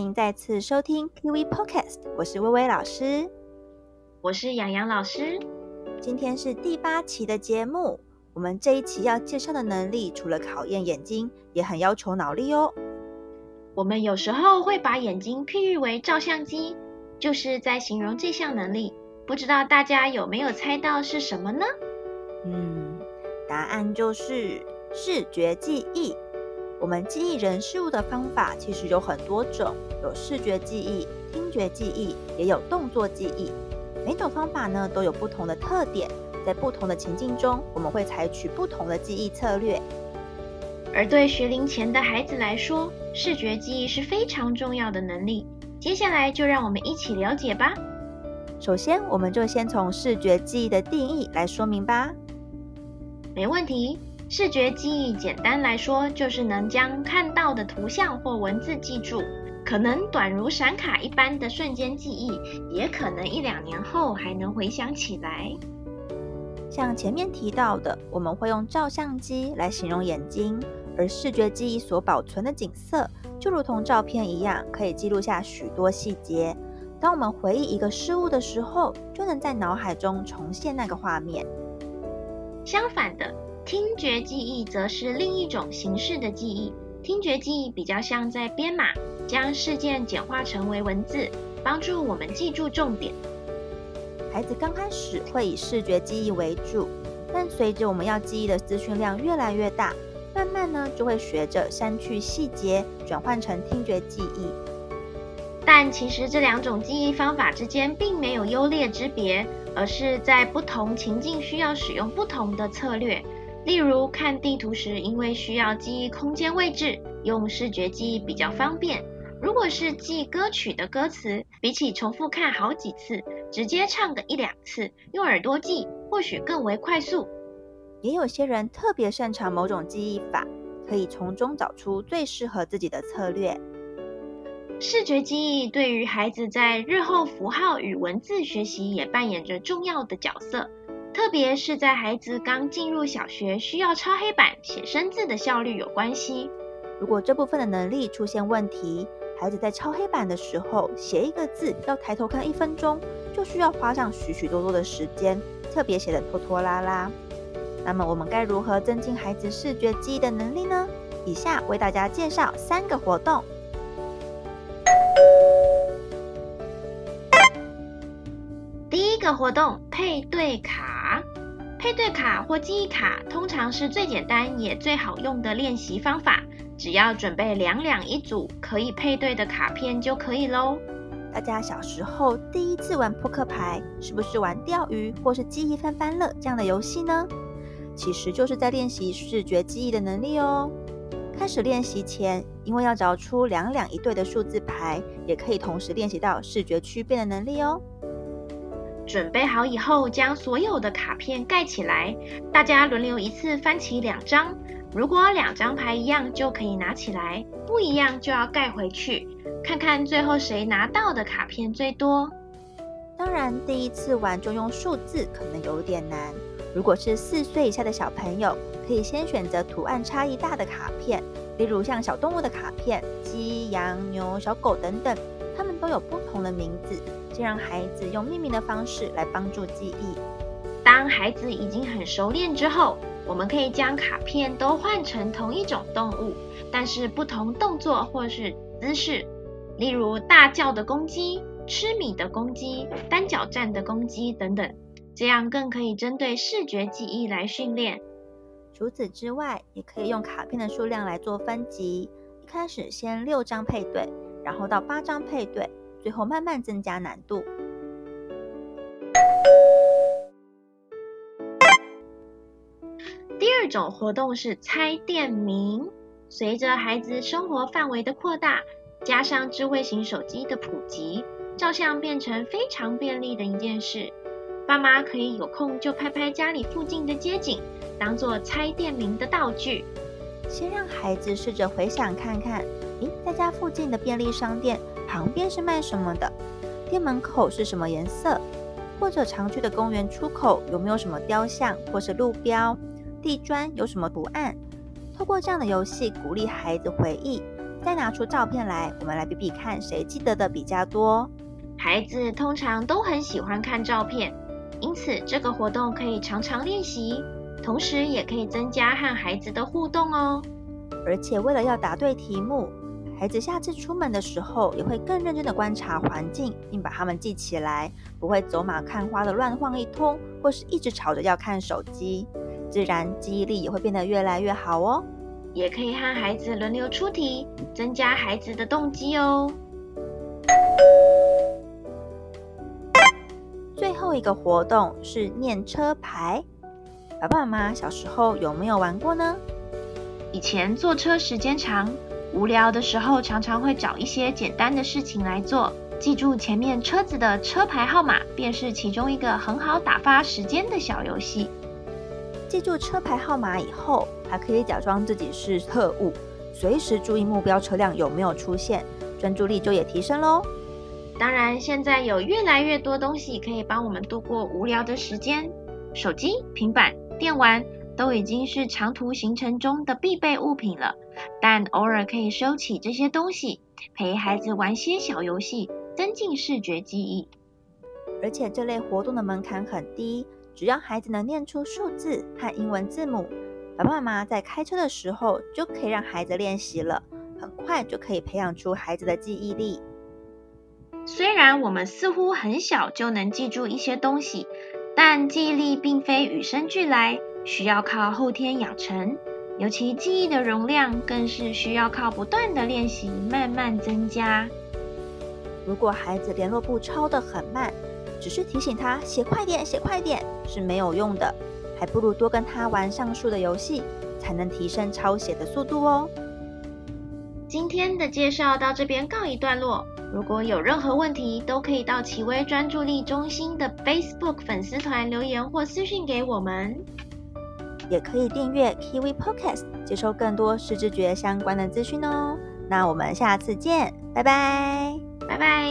迎再次收听 Kiwi Podcast，我是薇薇老师，我是洋洋老师。今天是第八期的节目，我们这一期要介绍的能力，除了考验眼睛，也很要求脑力哦。我们有时候会把眼睛譬喻为照相机，就是在形容这项能力。不知道大家有没有猜到是什么呢？嗯，答案就是视觉记忆。我们记忆人事物的方法其实有很多种，有视觉记忆、听觉记忆，也有动作记忆。每种方法呢都有不同的特点，在不同的情境中，我们会采取不同的记忆策略。而对学龄前的孩子来说，视觉记忆是非常重要的能力。接下来就让我们一起了解吧。首先，我们就先从视觉记忆的定义来说明吧。没问题。视觉记忆简单来说，就是能将看到的图像或文字记住，可能短如闪卡一般的瞬间记忆，也可能一两年后还能回想起来。像前面提到的，我们会用照相机来形容眼睛，而视觉记忆所保存的景色，就如同照片一样，可以记录下许多细节。当我们回忆一个事物的时候，就能在脑海中重现那个画面。相反的。听觉记忆则是另一种形式的记忆。听觉记忆比较像在编码，将事件简化成为文字，帮助我们记住重点。孩子刚开始会以视觉记忆为主，但随着我们要记忆的资讯量越来越大，慢慢呢就会学着删去细节，转换成听觉记忆。但其实这两种记忆方法之间并没有优劣之别，而是在不同情境需要使用不同的策略。例如看地图时，因为需要记忆空间位置，用视觉记忆比较方便。如果是记歌曲的歌词，比起重复看好几次，直接唱个一两次，用耳朵记或许更为快速。也有些人特别擅长某种记忆法，可以从中找出最适合自己的策略。视觉记忆对于孩子在日后符号与文字学习也扮演着重要的角色。特别是在孩子刚进入小学，需要抄黑板写生字的效率有关系。如果这部分的能力出现问题，孩子在抄黑板的时候，写一个字要抬头看一分钟，就需要花上许许多多的时间，特别写得拖拖拉拉。那么我们该如何增进孩子视觉记忆的能力呢？以下为大家介绍三个活动。第一个活动，配对卡。配对卡或记忆卡通常是最简单也最好用的练习方法，只要准备两两一组可以配对的卡片就可以喽。大家小时候第一次玩扑克牌，是不是玩钓鱼或是记忆翻翻乐这样的游戏呢？其实就是在练习视觉记忆的能力哦。开始练习前，因为要找出两两一对的数字牌，也可以同时练习到视觉区辨的能力哦。准备好以后，将所有的卡片盖起来，大家轮流一次翻起两张。如果两张牌一样，就可以拿起来；不一样就要盖回去。看看最后谁拿到的卡片最多。当然，第一次玩就用数字可能有点难。如果是四岁以下的小朋友，可以先选择图案差异大的卡片，例如像小动物的卡片，鸡、羊、牛、小狗等等，它们都有不同的名字。先让孩子用命名的方式来帮助记忆。当孩子已经很熟练之后，我们可以将卡片都换成同一种动物，但是不同动作或是姿势，例如大叫的公鸡、吃米的公鸡、单脚站的公鸡等等，这样更可以针对视觉记忆来训练。除此之外，也可以用卡片的数量来做分级，一开始先六张配对，然后到八张配对。最后慢慢增加难度。第二种活动是猜店名。随着孩子生活范围的扩大，加上智慧型手机的普及，照相变成非常便利的一件事。爸妈可以有空就拍拍家里附近的街景，当做猜店名的道具。先让孩子试着回想看看，诶，在家附近的便利商店。旁边是卖什么的？店门口是什么颜色？或者常去的公园出口有没有什么雕像或是路标？地砖有什么图案？透过这样的游戏鼓励孩子回忆，再拿出照片来，我们来比比看谁记得的比较多。孩子通常都很喜欢看照片，因此这个活动可以常常练习，同时也可以增加和孩子的互动哦。而且为了要答对题目，孩子下次出门的时候也会更认真的观察环境，并把它们记起来，不会走马看花的乱晃一通，或是一直吵着要看手机。自然记忆力也会变得越来越好哦。也可以和孩子轮流出题，增加孩子的动机哦。最后一个活动是念车牌。爸爸妈妈小时候有没有玩过呢？以前坐车时间长，无聊的时候常常会找一些简单的事情来做。记住前面车子的车牌号码，便是其中一个很好打发时间的小游戏。记住车牌号码以后，还可以假装自己是特务，随时注意目标车辆有没有出现，专注力就也提升喽。当然，现在有越来越多东西可以帮我们度过无聊的时间，手机、平板、电玩都已经是长途行程中的必备物品了。但偶尔可以收起这些东西，陪孩子玩些小游戏，增进视觉记忆。而且这类活动的门槛很低，只要孩子能念出数字和英文字母，爸爸妈妈在开车的时候就可以让孩子练习了，很快就可以培养出孩子的记忆力。虽然我们似乎很小就能记住一些东西，但记忆力并非与生俱来，需要靠后天养成。尤其记忆的容量更是需要靠不断的练习慢慢增加。如果孩子联络簿抄得很慢，只是提醒他写快点、写快点是没有用的，还不如多跟他玩上述的游戏，才能提升抄写的速度哦。今天的介绍到这边告一段落。如果有任何问题，都可以到奇威专注力中心的 Facebook 粉丝团留言或私讯给我们。也可以订阅 KV Podcast，接收更多视知觉相关的资讯哦。那我们下次见，拜拜，拜拜。